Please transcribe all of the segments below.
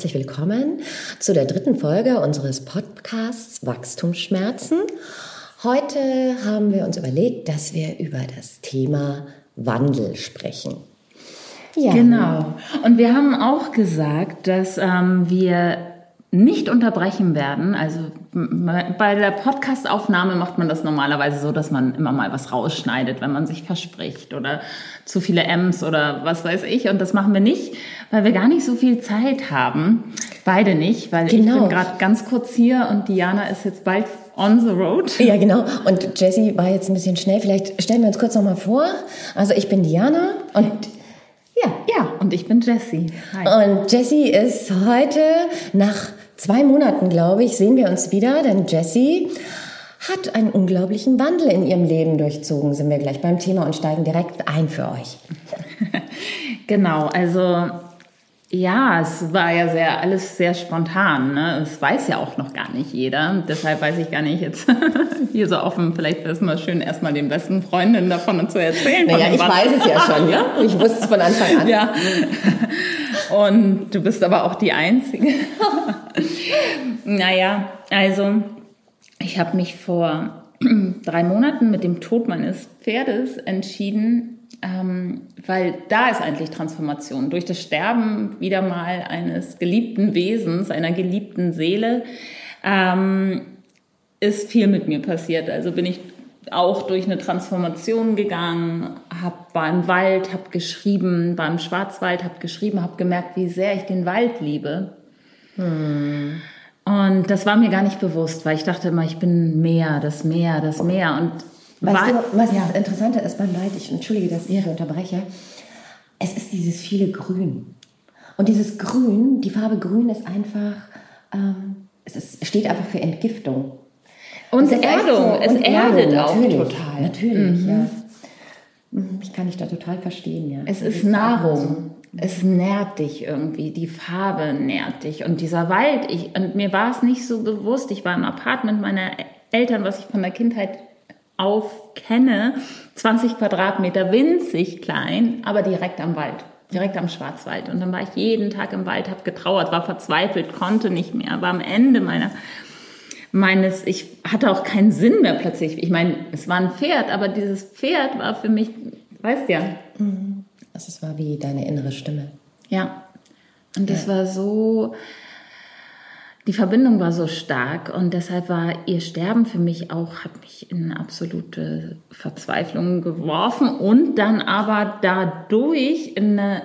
Herzlich willkommen zu der dritten Folge unseres Podcasts Wachstumsschmerzen. Heute haben wir uns überlegt, dass wir über das Thema Wandel sprechen. Ja. Genau. Und wir haben auch gesagt, dass ähm, wir nicht unterbrechen werden. Also bei der Podcastaufnahme macht man das normalerweise so, dass man immer mal was rausschneidet, wenn man sich verspricht oder zu viele M's oder was weiß ich. Und das machen wir nicht, weil wir gar nicht so viel Zeit haben. Beide nicht, weil genau. ich bin gerade ganz kurz hier und Diana ist jetzt bald on the road. Ja, genau. Und Jessie war jetzt ein bisschen schnell. Vielleicht stellen wir uns kurz nochmal vor. Also ich bin Diana und ja, ja, und ich bin Jessie. Hi. Und Jessie ist heute nach zwei Monaten, glaube ich, sehen wir uns wieder, denn Jessie hat einen unglaublichen Wandel in ihrem Leben durchzogen. Sind wir gleich beim Thema und steigen direkt ein für euch. genau, also ja, es war ja sehr alles sehr spontan. Ne? Das weiß ja auch noch gar nicht jeder. Deshalb weiß ich gar nicht jetzt hier so offen. Vielleicht wäre es mal schön, erstmal den besten Freundinnen davon zu erzählen. Naja, ich weiß es ja schon, ja. Ich wusste es von Anfang an. Ja. Und du bist aber auch die Einzige. naja, also ich habe mich vor drei Monaten mit dem Tod meines Pferdes entschieden, ähm, weil da ist eigentlich Transformation. Durch das Sterben wieder mal eines geliebten Wesens, einer geliebten Seele, ähm, ist viel mit mir passiert. Also bin ich auch durch eine Transformation gegangen, hab, war im Wald, habe geschrieben, war im Schwarzwald, habe geschrieben, habe gemerkt, wie sehr ich den Wald liebe. Hm. Und das war mir gar nicht bewusst, weil ich dachte immer, ich bin Meer, das Meer, das Meer. Und Weißt du, was ja. das Interessante ist beim Wald, ich entschuldige, dass ich ja. unterbreche, es ist dieses viele Grün. Und dieses Grün, die Farbe Grün ist einfach, ähm, es ist, steht einfach für Entgiftung. Und Erdung, so, es und erdet auch natürlich, total. Natürlich, mhm. ja. Mhm, ich kann dich da total verstehen, ja. Es ist Nahrung. Es nährt dich irgendwie, die Farbe nährt dich. Und dieser Wald, ich, und mir war es nicht so bewusst, ich war im Apartment meiner Eltern, was ich von der Kindheit auf kenne, 20 Quadratmeter, winzig klein, aber direkt am Wald, direkt am Schwarzwald. Und dann war ich jeden Tag im Wald, habe getrauert, war verzweifelt, konnte nicht mehr, war am Ende meiner meines, ich hatte auch keinen Sinn mehr plötzlich. Ich meine, es war ein Pferd, aber dieses Pferd war für mich, weißt ja. Mhm. Also es war wie deine innere Stimme. Ja. Und das ja. war so, die Verbindung war so stark und deshalb war ihr Sterben für mich auch, hat mich in absolute Verzweiflung geworfen und dann aber dadurch in eine,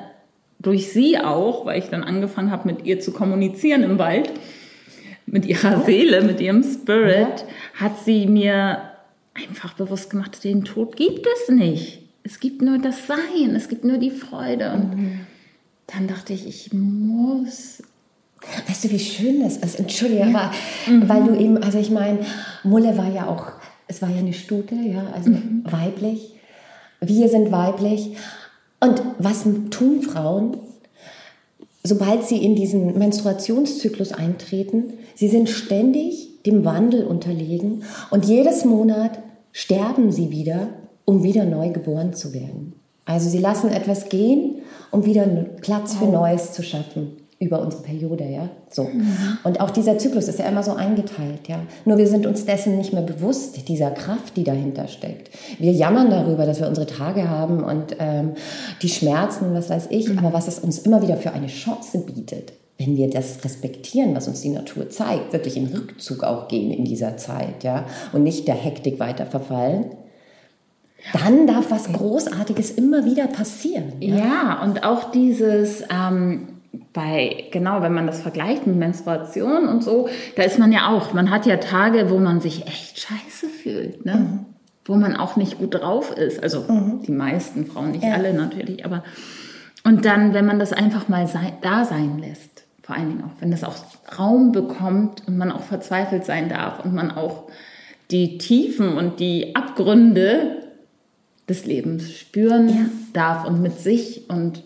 durch sie auch, weil ich dann angefangen habe, mit ihr zu kommunizieren im Wald, mit ihrer Seele, mit ihrem Spirit, hat sie mir einfach bewusst gemacht, den Tod gibt es nicht. Es gibt nur das Sein, es gibt nur die Freude. Und mhm. dann dachte ich, ich muss Weißt du, wie schön das ist? Entschuldige, ja. aber, mhm. weil du eben, also ich meine, Mulle war ja auch, es war ja eine Stute, ja, also mhm. weiblich. Wir sind weiblich. Und was tun Frauen, sobald sie in diesen Menstruationszyklus eintreten? Sie sind ständig dem Wandel unterlegen und jedes Monat sterben sie wieder, um wieder neu geboren zu werden. Also sie lassen etwas gehen, um wieder Platz für Neues zu schaffen über unsere Periode, ja. So. Mhm. Und auch dieser Zyklus ist ja immer so eingeteilt, ja. Nur wir sind uns dessen nicht mehr bewusst, dieser Kraft, die dahinter steckt. Wir jammern darüber, dass wir unsere Tage haben und ähm, die Schmerzen, was weiß ich, mhm. aber was es uns immer wieder für eine Chance bietet, wenn wir das respektieren, was uns die Natur zeigt, wirklich in Rückzug auch gehen in dieser Zeit, ja, und nicht der Hektik weiter verfallen, dann darf was Großartiges immer wieder passieren. Ja, ja und auch dieses, ähm, bei, genau, wenn man das vergleicht mit Menstruation und so, da ist man ja auch, man hat ja Tage, wo man sich echt scheiße fühlt, ne? Mhm. Wo man auch nicht gut drauf ist. Also mhm. die meisten Frauen, nicht ja. alle natürlich, aber und dann, wenn man das einfach mal sei, da sein lässt, vor allen Dingen auch, wenn das auch Raum bekommt und man auch verzweifelt sein darf und man auch die Tiefen und die Abgründe des Lebens spüren ja. darf und mit sich und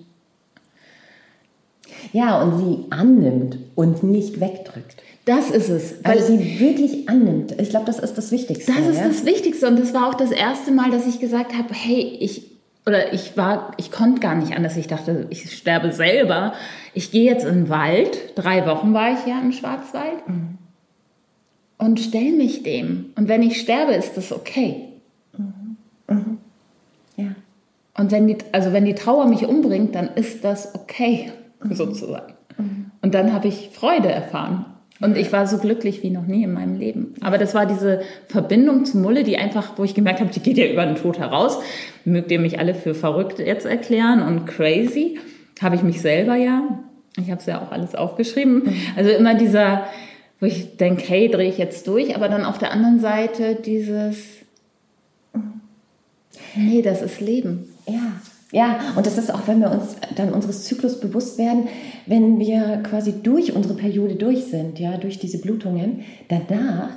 ja, und sie annimmt und nicht wegdrückt. Das ist es. Weil also sie wirklich annimmt. Ich glaube, das ist das Wichtigste. Das ist ja? das Wichtigste. Und das war auch das erste Mal, dass ich gesagt habe, hey, ich, oder ich war, ich konnte gar nicht anders. Ich dachte, ich sterbe selber. Ich gehe jetzt in den Wald. Drei Wochen war ich ja im Schwarzwald. Mhm. Und stell mich dem. Und wenn ich sterbe, ist das okay. Mhm. Mhm. Ja. Und wenn die, also wenn die Trauer mich umbringt, dann ist das okay, mhm. sozusagen. Mhm. Und dann habe ich Freude erfahren. Und ich war so glücklich wie noch nie in meinem Leben. Aber das war diese Verbindung zu Mulle, die einfach, wo ich gemerkt habe, die geht ja über den Tod heraus. Mögt ihr mich alle für verrückt jetzt erklären und crazy? Habe ich mich selber ja. Ich habe es ja auch alles aufgeschrieben. Mhm. Also immer dieser, wo ich denke, hey, drehe ich jetzt durch. Aber dann auf der anderen Seite dieses, nee, das ist Leben. Ja, ja, und das ist auch, wenn wir uns dann unseres Zyklus bewusst werden, wenn wir quasi durch unsere Periode durch sind, ja, durch diese Blutungen, danach,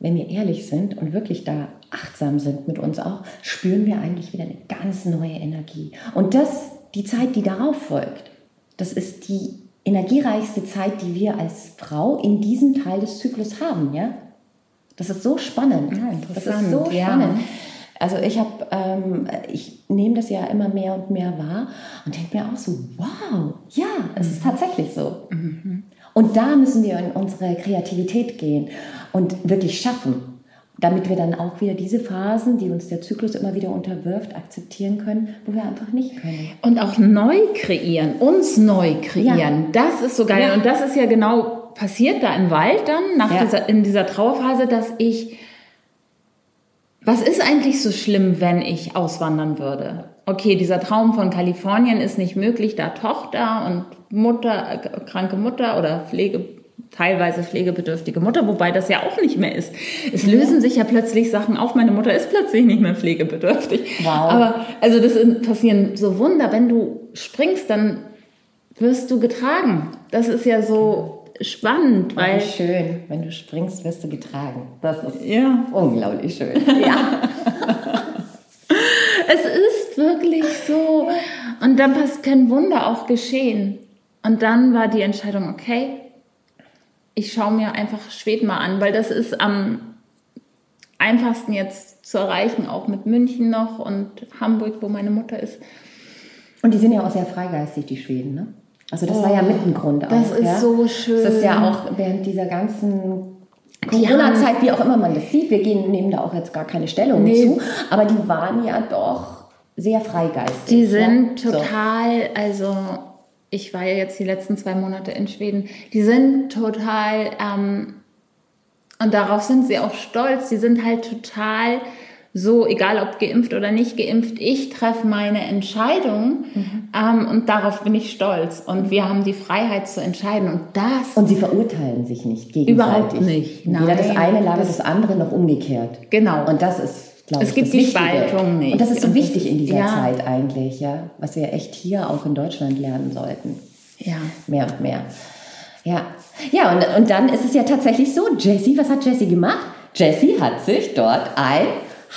wenn wir ehrlich sind und wirklich da achtsam sind mit uns auch, spüren wir eigentlich wieder eine ganz neue Energie. Und das, die Zeit, die darauf folgt, das ist die energiereichste Zeit, die wir als Frau in diesem Teil des Zyklus haben, ja. Das ist so spannend. Ja, das ist so spannend. Ja. Also ich habe, ähm, ich nehme das ja immer mehr und mehr wahr und denke mir auch so, wow, ja, es mhm. ist tatsächlich so. Mhm. Und da müssen wir in unsere Kreativität gehen und wirklich schaffen, damit wir dann auch wieder diese Phasen, die uns der Zyklus immer wieder unterwirft, akzeptieren können, wo wir einfach nicht können. Und auch neu kreieren, uns neu kreieren. Ja. Das ist so geil. Ja. Und das ist ja genau passiert da im Wald dann, nach ja. dieser, in dieser Trauerphase, dass ich was ist eigentlich so schlimm, wenn ich auswandern würde? Okay, dieser Traum von Kalifornien ist nicht möglich, da Tochter und Mutter, äh, kranke Mutter oder Pflege, teilweise pflegebedürftige Mutter, wobei das ja auch nicht mehr ist. Es lösen sich ja plötzlich Sachen auf. Meine Mutter ist plötzlich nicht mehr pflegebedürftig. Wow. Aber also das passieren so Wunder. Wenn du springst, dann wirst du getragen. Das ist ja so spannend, weil oh, schön, wenn du springst, wirst du getragen. Das ist ja. unglaublich schön. Ja. es ist wirklich so. Und dann können Wunder auch geschehen. Und dann war die Entscheidung, okay, ich schaue mir einfach Schweden mal an, weil das ist am einfachsten jetzt zu erreichen, auch mit München noch und Hamburg, wo meine Mutter ist. Und die sind ja auch sehr freigeistig, die Schweden, ne? Also das oh, war ja mit ein Grund auch. Das ist ja? so schön. Das ist ja auch während dieser ganzen Corona-Zeit, wie auch immer man das sieht, wir gehen, nehmen da auch jetzt gar keine Stellung nee. zu, aber die waren ja doch sehr freigeistig. Die sind ja? total, so. also ich war ja jetzt die letzten zwei Monate in Schweden, die sind total, ähm, und darauf sind sie auch stolz, die sind halt total so, egal ob geimpft oder nicht geimpft, ich treffe meine Entscheidung mhm. ähm, und darauf bin ich stolz. Und wir haben die Freiheit zu entscheiden und das. Und sie verurteilen sich nicht gegenseitig. Überhaupt nicht. Nein, Weder das eine Lager das, das andere noch umgekehrt. Genau. Und das ist, glaube ich, es gibt das die Wichtige. Spaltung nicht. Und das ist so wichtig in dieser ja. Zeit eigentlich, ja, was wir echt hier auch in Deutschland lernen sollten. Ja. Mehr und mehr. Ja. Ja, und, und dann ist es ja tatsächlich so, Jessie, was hat Jessie gemacht? Jessie hat sich dort ein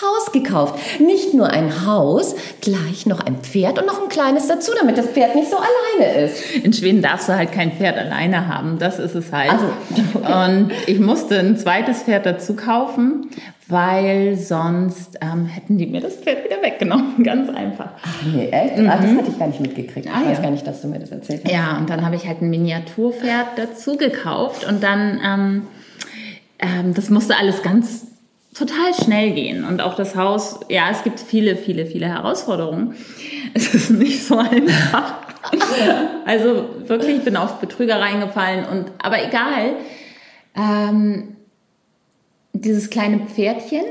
Haus gekauft. Nicht nur ein Haus, gleich noch ein Pferd und noch ein kleines dazu, damit das Pferd nicht so alleine ist. In Schweden darfst du halt kein Pferd alleine haben, das ist es halt. Also, okay. Und ich musste ein zweites Pferd dazu kaufen, weil sonst ähm, hätten die mir das Pferd wieder weggenommen. Ganz einfach. Ach nee, echt? Mhm. Ah, das hatte ich gar nicht mitgekriegt. Ich ah, weiß ja. gar nicht, dass du mir das erzählt hast. Ja, und dann habe ich halt ein Miniaturpferd dazu gekauft und dann, ähm, ähm, das musste alles ganz total schnell gehen. Und auch das Haus, ja, es gibt viele, viele, viele Herausforderungen. Es ist nicht so einfach. also wirklich, ich bin auf Betrüger reingefallen und, aber egal. Ähm, dieses kleine Pferdchen,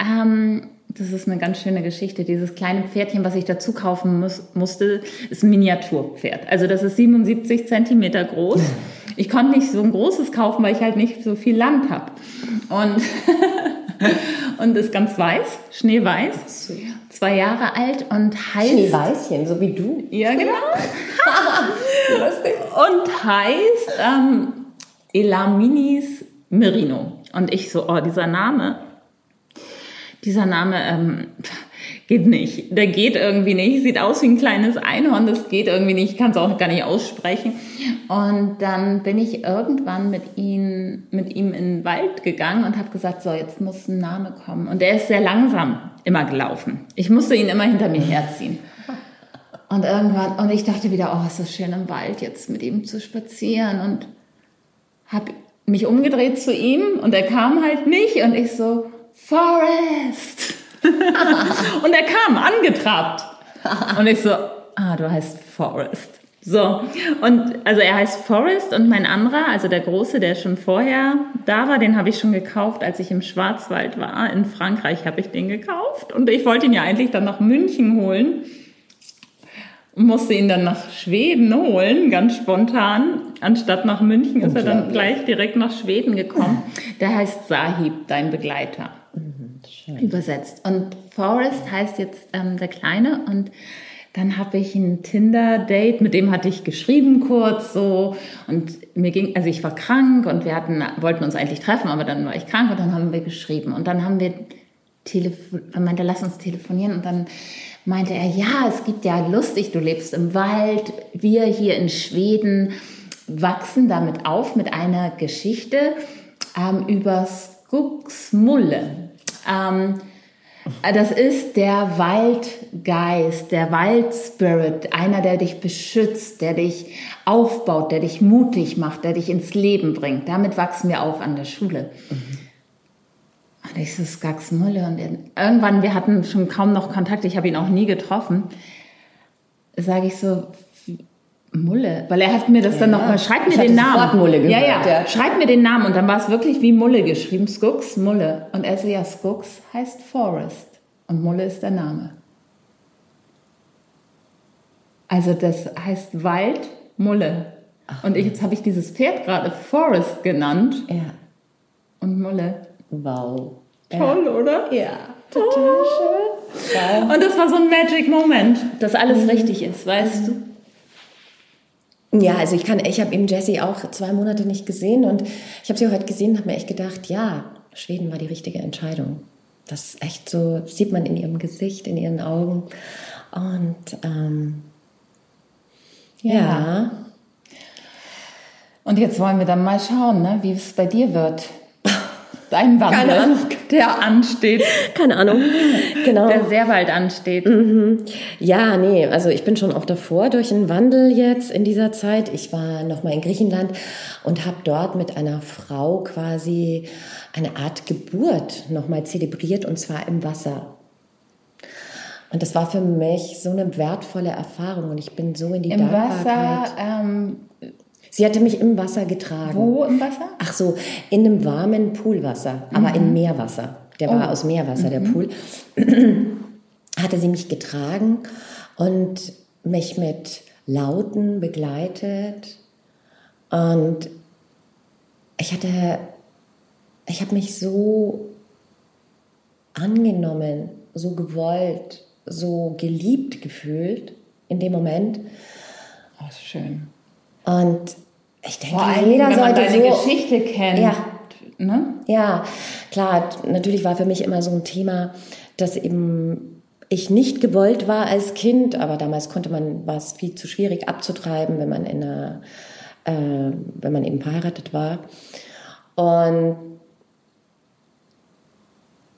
ähm, das ist eine ganz schöne Geschichte. Dieses kleine Pferdchen, was ich dazu kaufen muss, musste, ist ein Miniaturpferd. Also das ist 77 Zentimeter groß. Ich konnte nicht so ein großes kaufen, weil ich halt nicht so viel Land habe. Und und ist ganz weiß, schneeweiß, zwei Jahre alt und heißt... Schneeweißchen, so wie du. Ja, genau. und heißt ähm, Elaminis Merino. Und ich so, oh, dieser Name, dieser Name, ähm, geht nicht. Der geht irgendwie nicht. Sieht aus wie ein kleines Einhorn, das geht irgendwie nicht. Ich kann es auch gar nicht aussprechen. Und dann bin ich irgendwann mit ihm, mit ihm in den Wald gegangen und habe gesagt, so, jetzt muss ein Name kommen. Und er ist sehr langsam immer gelaufen. Ich musste ihn immer hinter mir herziehen. Und irgendwann, und ich dachte wieder, oh, ist das schön im Wald, jetzt mit ihm zu spazieren. Und habe mich umgedreht zu ihm und er kam halt nicht. Und ich so, Forest! und er kam angetrabt. Und ich so, ah, du heißt Forest. So, und also er heißt Forest und mein anderer, also der große, der schon vorher da war, den habe ich schon gekauft, als ich im Schwarzwald war. In Frankreich habe ich den gekauft und ich wollte ihn ja eigentlich dann nach München holen. Musste ihn dann nach Schweden holen, ganz spontan. Anstatt nach München ist er dann gleich direkt nach Schweden gekommen. Der heißt Sahib, dein Begleiter. Mhm, übersetzt. Und Forest heißt jetzt ähm, der Kleine. Und dann habe ich ein Tinder-Date, mit dem hatte ich geschrieben kurz so. Und mir ging, also ich war krank und wir hatten, wollten uns eigentlich treffen, aber dann war ich krank und dann haben wir geschrieben. Und dann haben wir telefon, meinte, lass uns telefonieren. Und dann meinte er, ja, es gibt ja lustig, du lebst im Wald, wir hier in Schweden wachsen damit auf mit einer Geschichte ähm, über Skogsmulle. Ähm, das ist der Waldgeist, der Waldspirit, einer, der dich beschützt, der dich aufbaut, der dich mutig macht, der dich ins Leben bringt. Damit wachsen wir auf an der Schule. Mhm. Und ich so, Skaxmulle. Und irgendwann, wir hatten schon kaum noch Kontakt, ich habe ihn auch nie getroffen, sage ich so, Mulle, weil er hat mir das ja, dann nochmal, schreib mir den Namen. Mulle gehört, ja, ja, ja, schreib mir den Namen und dann war es wirklich wie Mulle geschrieben, Skux, Mulle. Und er so, ja, Skux heißt Forest und Mulle ist der Name. Also das heißt Wald, Mulle. Ach, und ich, jetzt habe ich dieses Pferd gerade Forest genannt. Ja. Und Mulle. Wow. Toll, ja. oder? Ja, total oh. schön. Und das war so ein Magic Moment, dass alles mhm. richtig ist, weißt mhm. du? Ja, also ich kann, ich habe eben Jessie auch zwei Monate nicht gesehen und ich habe sie heute gesehen und habe mir echt gedacht, ja, Schweden war die richtige Entscheidung. Das ist echt so, sieht man in ihrem Gesicht, in ihren Augen. Und ähm, ja. ja. Und jetzt wollen wir dann mal schauen, ne, wie es bei dir wird dein Wandel, Keine Ahnung. der ansteht. Keine Ahnung, genau. Der sehr bald ansteht. Mhm. Ja, nee, also ich bin schon auch davor durch einen Wandel jetzt in dieser Zeit. Ich war nochmal in Griechenland und habe dort mit einer Frau quasi eine Art Geburt nochmal zelebriert und zwar im Wasser. Und das war für mich so eine wertvolle Erfahrung und ich bin so in die Im Dankbarkeit. Wasser, ähm, Sie hatte mich im Wasser getragen. Wo im Wasser? Ach so, in einem warmen Poolwasser, aber mhm. in Meerwasser. Der oh. war aus Meerwasser, mhm. der Pool. hatte sie mich getragen und mich mit Lauten begleitet. Und ich hatte, ich habe mich so angenommen, so gewollt, so geliebt gefühlt in dem Moment. Oh, schön. Und ich denke, allem, jeder wenn man sollte deine so, Geschichte kennt. Ja, ne? ja, klar, natürlich war für mich immer so ein Thema, dass eben ich nicht gewollt war als Kind, aber damals konnte man, war es viel zu schwierig abzutreiben, wenn man in einer, äh, wenn man eben verheiratet war. Und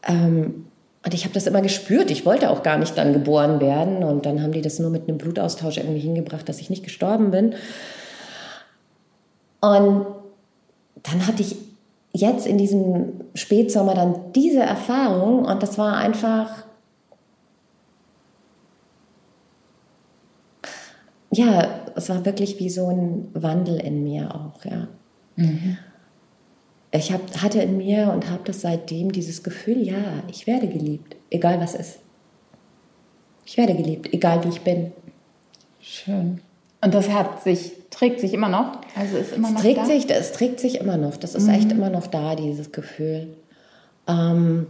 ähm, und ich habe das immer gespürt. Ich wollte auch gar nicht dann geboren werden. Und dann haben die das nur mit einem Blutaustausch irgendwie hingebracht, dass ich nicht gestorben bin. Und dann hatte ich jetzt in diesem Spätsommer dann diese Erfahrung und das war einfach, ja, es war wirklich wie so ein Wandel in mir auch, ja. Mhm. Ich hab, hatte in mir und habe das seitdem dieses Gefühl, ja, ich werde geliebt, egal was ist. Ich werde geliebt, egal wie ich bin. Schön. Und das hat sich, trägt sich immer noch? Also ist immer es noch trägt da? Sich, es trägt sich immer noch. Das ist mhm. echt immer noch da, dieses Gefühl. Ähm,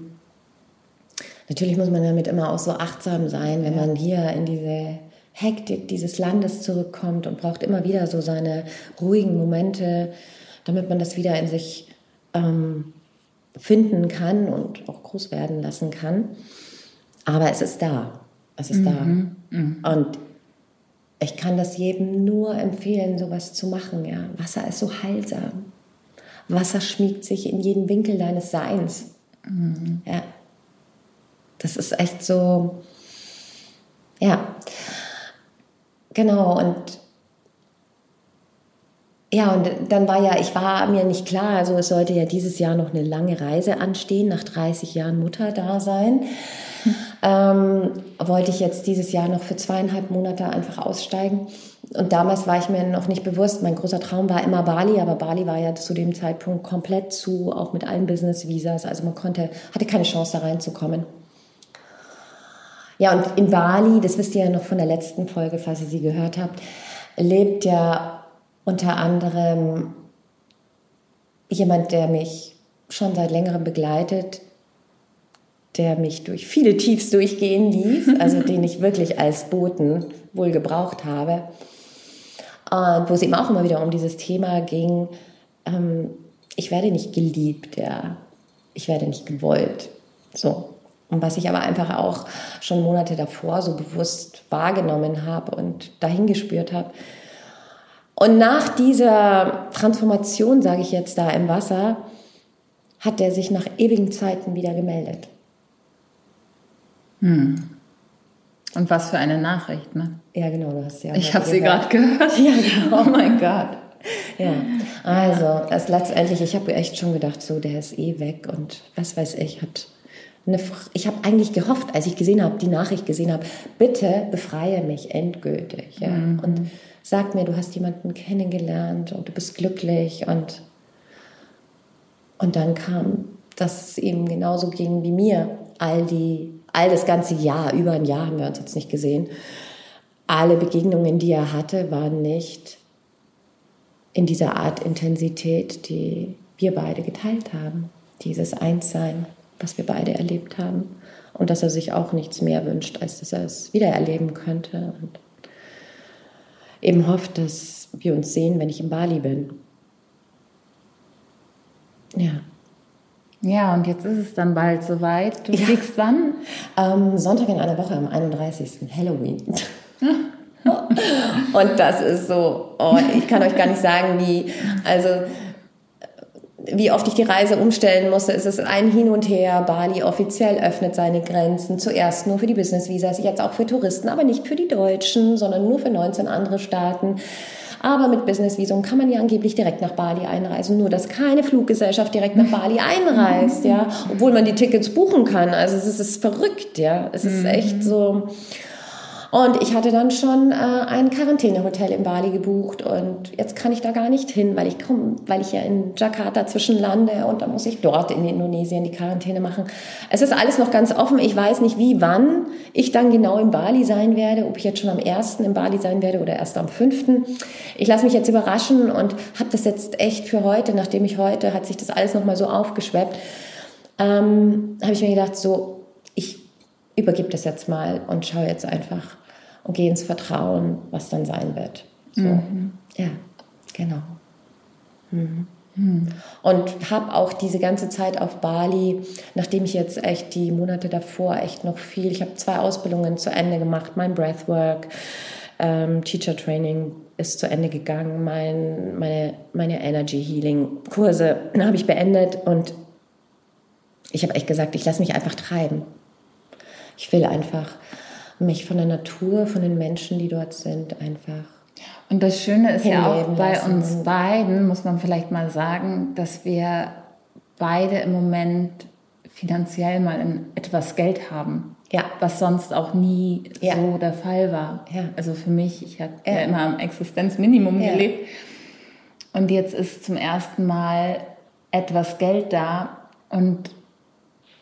natürlich muss man damit immer auch so achtsam sein, wenn ja. man hier in diese Hektik dieses Landes zurückkommt und braucht immer wieder so seine ruhigen Momente, damit man das wieder in sich ähm, finden kann und auch groß werden lassen kann. Aber es ist da. Es ist mhm. da. Und ich kann das jedem nur empfehlen, sowas zu machen. Ja. Wasser ist so heilsam. Wasser schmiegt sich in jeden Winkel deines Seins. Mhm. Ja. Das ist echt so, ja. Genau, und ja, und dann war ja, ich war mir nicht klar, also es sollte ja dieses Jahr noch eine lange Reise anstehen, nach 30 Jahren Mutter da sein. Ähm, wollte ich jetzt dieses Jahr noch für zweieinhalb Monate einfach aussteigen. Und damals war ich mir noch nicht bewusst, mein großer Traum war immer Bali, aber Bali war ja zu dem Zeitpunkt komplett zu, auch mit allen Business-Visas. Also man konnte, hatte keine Chance da reinzukommen. Ja, und in Bali, das wisst ihr ja noch von der letzten Folge, falls ihr sie gehört habt, lebt ja unter anderem jemand, der mich schon seit längerem begleitet, der mich durch viele Tiefs durchgehen ließ, also den ich wirklich als Boten wohl gebraucht habe. Und wo es eben auch immer wieder um dieses Thema ging, ähm, ich werde nicht geliebt, ja. ich werde nicht gewollt. So. Und was ich aber einfach auch schon Monate davor so bewusst wahrgenommen habe und dahin gespürt habe, und nach dieser Transformation, sage ich jetzt da im Wasser, hat er sich nach ewigen Zeiten wieder gemeldet. Hm. Und was für eine Nachricht, ne? Ja, genau, du hast ja. Ich habe sie gerade gehört. Ja, genau. Oh mein Gott. Ja, also das letztendlich, ich habe echt schon gedacht, so der ist eh weg und was weiß ich, hat eine, ich habe eigentlich gehofft, als ich gesehen habe, die Nachricht gesehen habe, bitte befreie mich endgültig. Ja? Mhm. Und sag mir, du hast jemanden kennengelernt und du bist glücklich und, und dann kam, dass es eben genauso ging wie mir. All die, all das ganze Jahr, über ein Jahr haben wir uns jetzt nicht gesehen. Alle Begegnungen, die er hatte, waren nicht in dieser Art Intensität, die wir beide geteilt haben. Dieses Einssein, was wir beide erlebt haben. Und dass er sich auch nichts mehr wünscht, als dass er es wieder erleben könnte. Und eben hofft, dass wir uns sehen, wenn ich in Bali bin. Ja. Ja, und jetzt ist es dann bald soweit. Du ja. fliegst wann? Ähm, Sonntag in einer Woche, am 31. Halloween. und das ist so, oh, ich kann euch gar nicht sagen, wie, also wie oft ich die Reise umstellen musste. Es ist ein Hin und Her. Bali offiziell öffnet seine Grenzen. Zuerst nur für die Business-Visas, jetzt auch für Touristen, aber nicht für die Deutschen, sondern nur für 19 andere Staaten. Aber mit Business-Visum kann man ja angeblich direkt nach Bali einreisen. Nur, dass keine Fluggesellschaft direkt nach Bali einreist, ja. Obwohl man die Tickets buchen kann. Also es ist verrückt, ja. Es ist echt so. Und ich hatte dann schon äh, ein Quarantänehotel in Bali gebucht und jetzt kann ich da gar nicht hin, weil ich komme, weil ich ja in Jakarta zwischenlande und dann muss ich dort in Indonesien die Quarantäne machen. Es ist alles noch ganz offen. Ich weiß nicht, wie, wann ich dann genau in Bali sein werde, ob ich jetzt schon am 1. in Bali sein werde oder erst am 5. Ich lasse mich jetzt überraschen und habe das jetzt echt für heute, nachdem ich heute, hat sich das alles nochmal so aufgeschweppt, ähm, habe ich mir gedacht, so, übergebe das jetzt mal und schaue jetzt einfach, und gehe ins Vertrauen, was dann sein wird. So. Mhm. Ja, genau. Mhm. Und habe auch diese ganze Zeit auf Bali, nachdem ich jetzt echt die Monate davor echt noch viel, ich habe zwei Ausbildungen zu Ende gemacht, mein Breathwork, ähm, Teacher Training ist zu Ende gegangen, mein, meine, meine Energy Healing Kurse habe ich beendet und ich habe echt gesagt, ich lasse mich einfach treiben. Ich will einfach mich von der Natur, von den Menschen, die dort sind, einfach. Und das Schöne ist ja auch bei uns beiden, muss man vielleicht mal sagen, dass wir beide im Moment finanziell mal etwas Geld haben. Ja. Was sonst auch nie ja. so der Fall war. Ja. Also für mich, ich habe ja. ja. immer am Existenzminimum gelebt. Und jetzt ist zum ersten Mal etwas Geld da. Und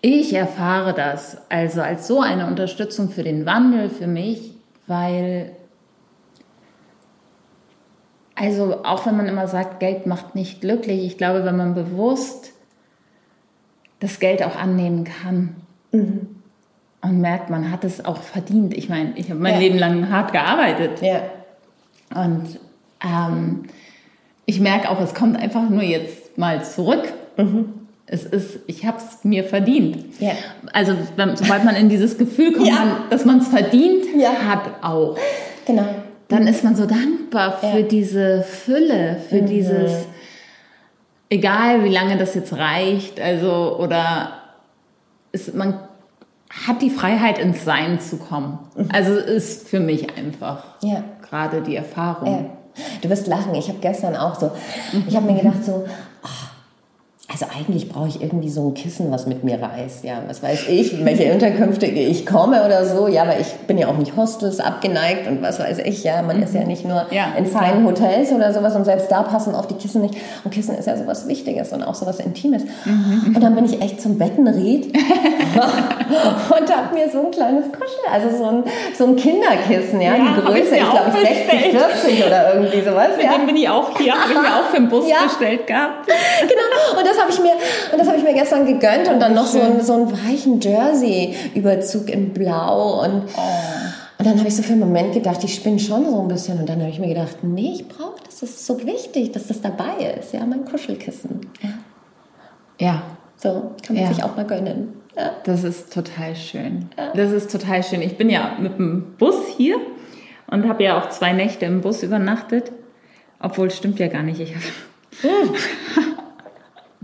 ich erfahre das also als so eine Unterstützung für den Wandel für mich, weil, also auch wenn man immer sagt, Geld macht nicht glücklich, ich glaube, wenn man bewusst das Geld auch annehmen kann mhm. und merkt, man hat es auch verdient. Ich meine, ich habe mein ja. Leben lang hart gearbeitet. Ja. Und ähm, ich merke auch, es kommt einfach nur jetzt mal zurück. Mhm. Es ist, ich habe es mir verdient. Ja. Also sobald man in dieses Gefühl kommt, Ja. man, dass man es verdient Ja. hat auch, Genau. dann ist man so dankbar für Ja. Mhm. diese Fülle, für dieses, egal wie lange das jetzt reicht, also oder es, man hat die Freiheit ins Sein zu kommen. Also ist für mich einfach Mhm. Gerade die Erfahrung. Du wirst lachen. Ich habe gestern auch so, ich habe mir gedacht so, also eigentlich brauche ich irgendwie so ein Kissen, was mit mir reist. Ja, was weiß ich, in welche Unterkünfte ich komme oder so. Ja, aber ich bin ja auch nicht Hostels abgeneigt und was weiß ich. Ja, man ist ja nicht nur Ja, in feinen Hotels oder sowas und selbst da passen auf die Kissen nicht. Und Kissen ist ja sowas Wichtiges und auch sowas Intimes. Und dann bin ich echt zum Bettenried und habe mir so ein kleines Kuschel, also so ein, so ein Kinderkissen, ja, Ja, die Größe, ich glaube 60, bestellt. 40 oder irgendwie sowas. Mit ja. dem bin ich auch hier, habe ich mir auch für den Bus Ja. bestellt gehabt. Genau, und das habe ich mir und das habe ich mir gestern gegönnt und dann noch so einen, so einen weichen Jersey Überzug in Blau und und dann habe ich so für einen Moment gedacht, ich spinne schon so ein bisschen und dann habe ich mir gedacht, nee, ich brauche das, das ist so wichtig, dass das dabei ist, ja, mein Kuschelkissen. Ja. Ja, So, kann man Ja. sich auch mal gönnen. Ja. das ist total schön. Das ist total schön. Ich bin ja mit dem Bus hier und habe ja auch zwei Nächte im Bus übernachtet. Obwohl, stimmt ja gar nicht. Ich hab,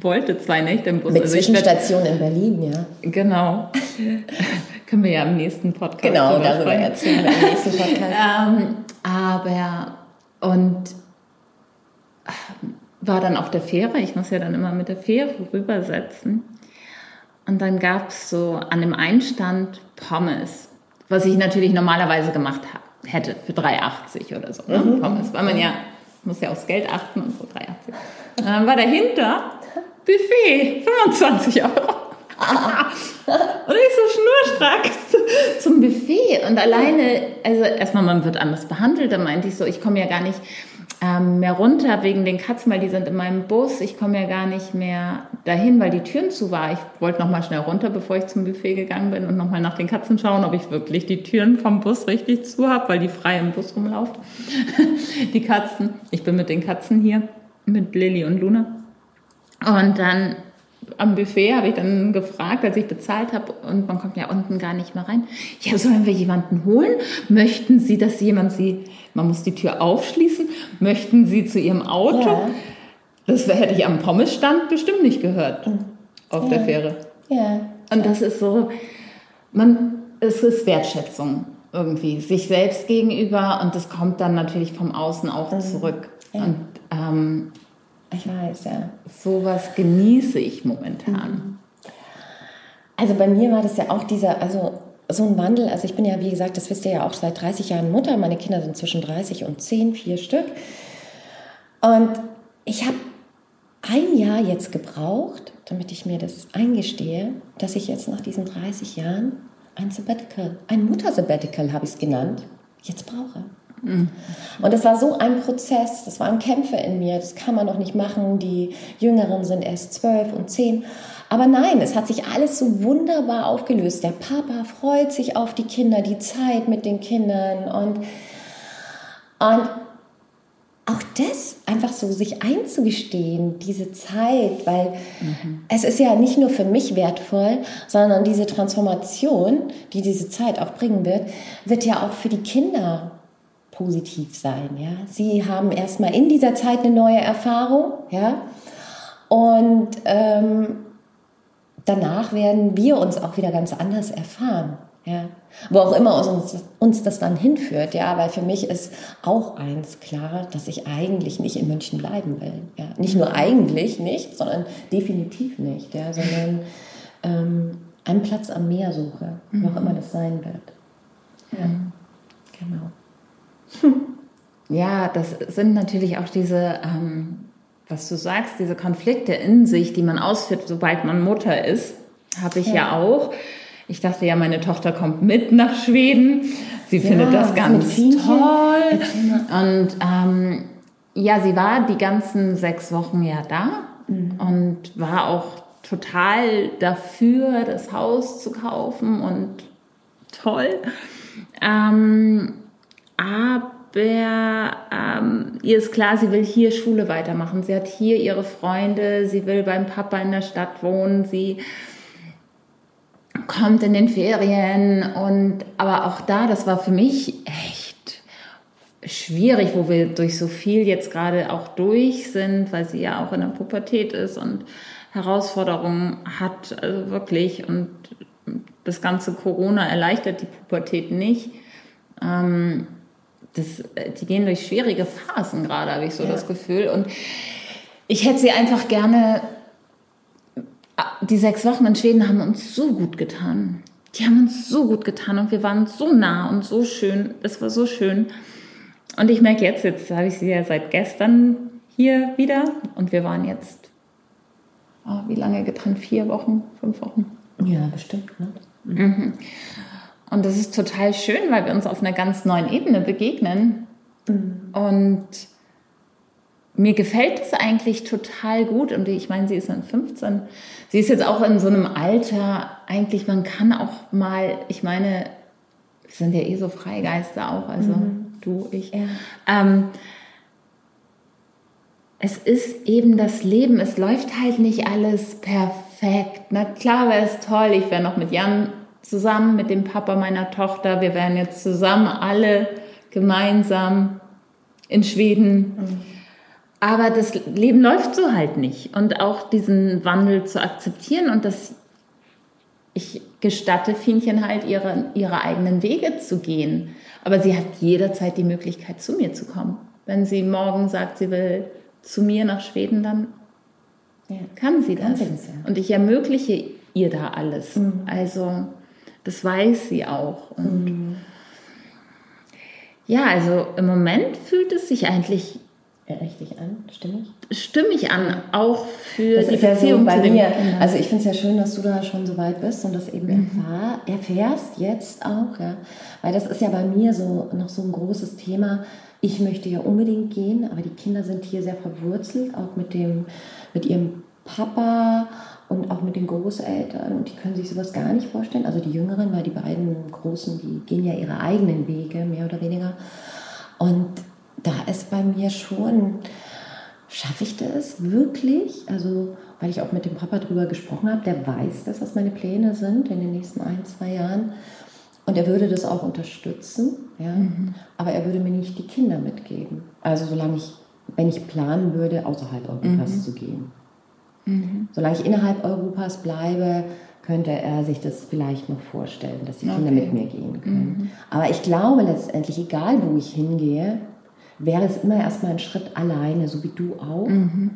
wollte zwei Nächte im Bus. Mit Also Zwischenstation in Berlin, ja. Genau. Können wir ja im nächsten Podcast Genau, darüber sprechen. erzählen wir im nächsten Podcast. Ähm, aber und ähm, war dann auf der Fähre. Ich muss ja dann immer mit der Fähre rübersetzen. Und dann gab es so an dem Einstand Pommes, was ich natürlich normalerweise gemacht hätte für 3,80 oder so. Ne? Pommes, weil man ja muss ja aufs Geld achten und so 3,80. Und dann war dahinter Buffet, 25 Euro. Und ich so schnurstracks zum Buffet. Und alleine, also erstmal, man wird anders behandelt. Da meinte ich so, ich komme ja gar nicht ähm, mehr runter wegen den Katzen, weil die sind in meinem Bus. Ich komme ja gar nicht mehr dahin, weil die Türen zu war. Ich wollte noch mal schnell runter, bevor ich zum Buffet gegangen bin und noch mal nach den Katzen schauen, ob ich wirklich die Türen vom Bus richtig zu habe, weil die frei im Bus rumlaufen. die Katzen. Ich bin mit den Katzen hier, mit Lilly und Luna. Und dann am Buffet habe ich dann gefragt, als ich bezahlt habe, und man kommt ja unten gar nicht mehr rein. Ja, sollen wir jemanden holen? Möchten Sie, dass jemand Sie, man muss die Tür aufschließen, möchten Sie zu Ihrem Auto? Ja. Das hätte ich am Pommesstand bestimmt nicht gehört auf der Fähre. Ja. Und das ist so, man, es ist Wertschätzung irgendwie, sich selbst gegenüber und das kommt dann natürlich vom Außen auch zurück. Ja. Und ähm, Ich weiß, ja. sowas genieße ich momentan. Also bei mir war das ja auch dieser, also so ein Wandel. Also ich bin ja, wie gesagt, das wisst ihr ja auch seit 30 Jahren Mutter. Meine Kinder sind zwischen 30 und 10, vier Stück. Und ich habe ein Jahr jetzt gebraucht, damit ich mir das eingestehe, dass ich jetzt nach diesen 30 Jahren ein Sabbatical, ein Muttersabbatical habe ich es genannt, jetzt brauche. Und das war so ein Prozess, das waren Kämpfe in mir, das kann man noch nicht machen. Die Jüngeren sind erst zwölf und zehn. Aber nein, es hat sich alles so wunderbar aufgelöst. Der Papa freut sich auf die Kinder, die Zeit mit den Kindern und, und auch das einfach so sich einzugestehen, diese Zeit, weil es ist ja nicht nur für mich wertvoll, sondern diese Transformation, die diese Zeit auch bringen wird, wird ja auch für die Kinder positiv sein. Ja? Sie haben erstmal in dieser Zeit eine neue Erfahrung, ja, und ähm, danach werden wir uns auch wieder ganz anders erfahren. Ja. Wo auch immer uns, uns das dann hinführt, ja, weil für mich ist auch eins klar, dass ich eigentlich nicht in München bleiben will. Ja. Nicht nur eigentlich nicht, sondern definitiv nicht, ja, sondern ähm, einen Platz am Meer suche, wo auch immer das sein wird. Ja, genau. Ja, das sind natürlich auch diese, ähm, was du sagst, diese Konflikte in sich, die man ausführt, sobald man Mutter ist, habe ich ja. Ja. auch. Ich dachte ja, meine Tochter kommt mit nach Schweden. Sie findet das ganz toll. Und ähm, ja, sie war die ganzen sechs Wochen ja da und war auch total dafür, das Haus zu kaufen und toll. Ähm, ähm, ihr ist klar, sie will hier Schule weitermachen. Sie hat hier ihre Freunde, sie will beim Papa in der Stadt wohnen, sie kommt in den Ferien und aber auch da, das war für mich echt schwierig, wo wir durch so viel jetzt gerade auch durch sind, weil sie ja auch in der Pubertät ist und Herausforderungen hat, also wirklich und das ganze Corona erleichtert die Pubertät nicht. Ähm, das, die gehen durch schwierige Phasen gerade, habe ich so ja. das Gefühl. Und ich hätte sie einfach gerne, die sechs Wochen in Schweden haben uns so gut getan. Die haben uns so gut getan und wir waren so nah und so schön. Es war so schön. Und ich merke jetzt, jetzt habe ich sie ja seit gestern hier wieder und wir waren jetzt, oh, wie lange getrennt? Vier Wochen, fünf Wochen? Ja, bestimmt. Ne? Mhm. Und das ist total schön, weil wir uns auf einer ganz neuen Ebene begegnen. Mhm. Und mir gefällt es eigentlich total gut. Und ich meine, sie ist dann 15. Sie ist jetzt auch in so einem Alter, eigentlich, man kann auch mal, ich meine, wir sind ja eh so Freigeister auch, also mhm. du, ich. Ja. Ähm, es ist eben das Leben, es läuft halt nicht alles perfekt. Na klar wäre es toll, ich wäre noch mit Jan zusammen mit dem Papa meiner Tochter. Wir wären jetzt zusammen alle gemeinsam in Schweden. Mhm. Aber das Leben läuft so halt nicht. Und auch diesen Wandel zu akzeptieren und dass ich gestatte Fienchen halt ihre, ihre eigenen Wege zu gehen. Aber sie hat jederzeit die Möglichkeit, zu mir zu kommen. Wenn sie morgen sagt, sie will zu mir nach Schweden, dann ja. kann sie das. Kann sie das ja. Und ich ermögliche ihr da alles. Mhm. Also das weiß sie auch. Und mhm. ja, also im Moment fühlt es sich eigentlich richtig an, stimmig? Stimmig an, auch für das die Beziehung ja so bei mir. Also ich finde es ja schön, dass du da schon so weit bist und das eben mhm. erfahr, erfährst jetzt auch, ja, weil das ist ja bei mir so noch so ein großes Thema. Ich möchte ja unbedingt gehen, aber die Kinder sind hier sehr verwurzelt, auch mit dem, mit ihrem Papa und auch mit den Großeltern und die können sich sowas gar nicht vorstellen. Also die Jüngeren, weil die beiden Großen, die gehen ja ihre eigenen Wege, mehr oder weniger. Und da ist bei mir schon, schaffe ich das wirklich? Also, weil ich auch mit dem Papa drüber gesprochen habe, der weiß, dass das meine Pläne sind in den nächsten ein, zwei Jahren. Und er würde das auch unterstützen, ja? Mhm. aber er würde mir nicht die Kinder mitgeben. Also solange ich, wenn ich planen würde, außerhalb Europas mhm. zu gehen. Mhm. Solange ich innerhalb Europas bleibe, könnte er sich das vielleicht noch vorstellen, dass die Kinder mit mir gehen können. Mhm. Aber ich glaube letztendlich, egal wo ich hingehe, wäre es immer erstmal ein Schritt alleine, so wie du auch. Mhm.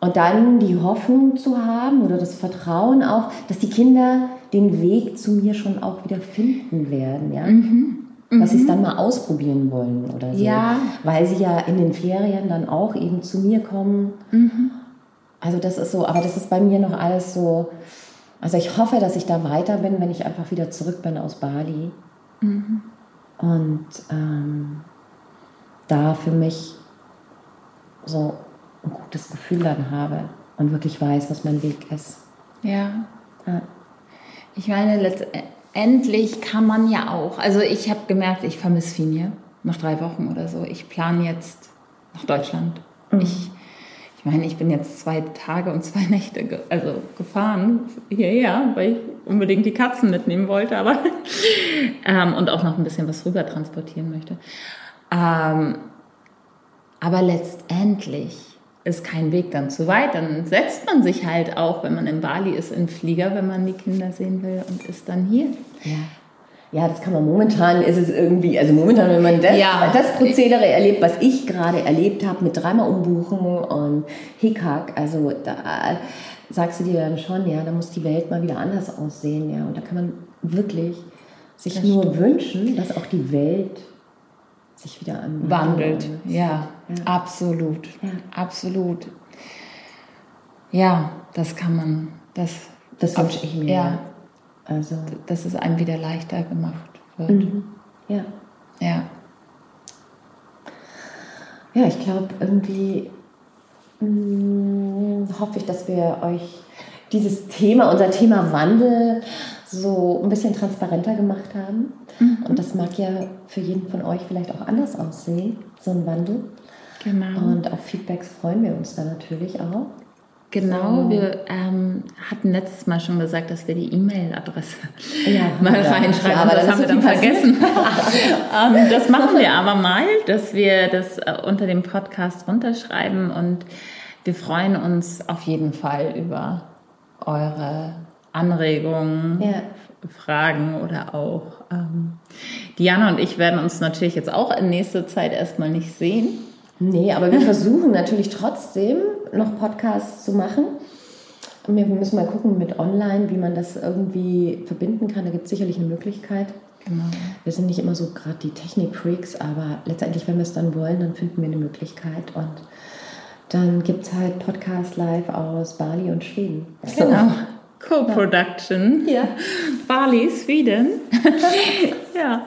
Und dann die Hoffnung zu haben oder das Vertrauen auch, dass die Kinder den Weg zu mir schon auch wieder finden werden, ja. Mhm. Dass sie es mhm. dann mal ausprobieren wollen oder so. Ja. Weil sie ja in den Ferien dann auch eben zu mir kommen. Also das ist so, aber das ist bei mir noch alles so. Also ich hoffe, dass ich da weiter bin, wenn ich einfach wieder zurück bin aus Bali. Mhm. Und ähm, da für mich so ein gutes Gefühl dann habe und wirklich weiß, was mein Weg ist. Ja. ja. Ich meine, letztendlich kann man ja auch, also ich habe gemerkt, ich vermisse Finje nach drei Wochen oder so. Ich plane jetzt nach Deutschland. Mhm. Ich ich meine, ich bin jetzt zwei Tage und zwei Nächte ge also gefahren hierher, weil ich unbedingt die Katzen mitnehmen wollte, aber ähm, und auch noch ein bisschen was rüber transportieren möchte. Ähm, aber letztendlich ist kein Weg dann zu weit. Dann setzt man sich halt auch, wenn man in Bali ist, in Flieger, wenn man die Kinder sehen will und ist dann hier. Ja. Ja, das kann man momentan, ist es irgendwie, also momentan, wenn man das, ja. das Prozedere erlebt, was ich gerade erlebt habe, mit dreimal umbuchen und Hickhack, also da sagst du dir dann schon, ja, da muss die Welt mal wieder anders aussehen, ja, und da kann man wirklich sich das nur stimmt. wünschen, dass auch die Welt sich wieder an wandelt. Ja, ja, absolut, ja. absolut. Ja, das kann man, das, das wünsche ich mir. Ja, also, dass es einem wieder leichter gemacht wird. Mhm. Ja. Ja. Ja, ich glaube, irgendwie mh, mm, hoffe ich, dass wir euch dieses Thema, unser Thema Wandel, so ein bisschen transparenter gemacht haben. Mhm. Und das mag ja für jeden von euch vielleicht auch anders aussehen, so ein Wandel. Genau. Und auf Feedbacks freuen wir uns da natürlich auch. Genau, wir ähm, hatten letztes Mal schon gesagt, dass wir die E-Mail-Adresse ja, mal reinschreiben. Ja, aber das, das haben wir dann vergessen. ähm, das machen wir aber mal, dass wir das äh, unter dem Podcast runterschreiben und wir freuen uns auf jeden Fall über eure Anregungen, ja. Fragen oder auch ähm, Diana und ich werden uns natürlich jetzt auch in nächster Zeit erstmal nicht sehen. Nee, aber wir versuchen natürlich trotzdem noch Podcasts zu machen. Wir müssen mal gucken mit online, wie man das irgendwie verbinden kann. Da gibt es sicherlich eine Möglichkeit. Genau. Wir sind nicht immer so gerade die Technik-Freaks, aber letztendlich, wenn wir es dann wollen, dann finden wir eine Möglichkeit. Und dann gibt es halt Podcast live aus Bali und Schweden. Genau. Co-Production. Ja. Bali, Schweden. ja.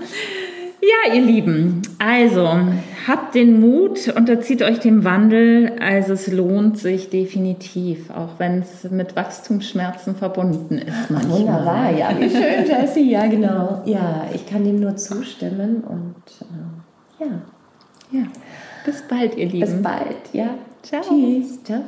Ja, ihr Lieben, also habt den Mut, unterzieht euch dem Wandel. Also es lohnt sich definitiv, auch wenn es mit Wachstumsschmerzen verbunden ist. Manchmal. Wunderbar, ja, wie schön, Jessie. Ja, genau. Ja, ich kann dem nur zustimmen und äh, ja. Ja, bis bald, ihr Lieben. Bis bald, ja. Ciao. Tschüss. Ciao.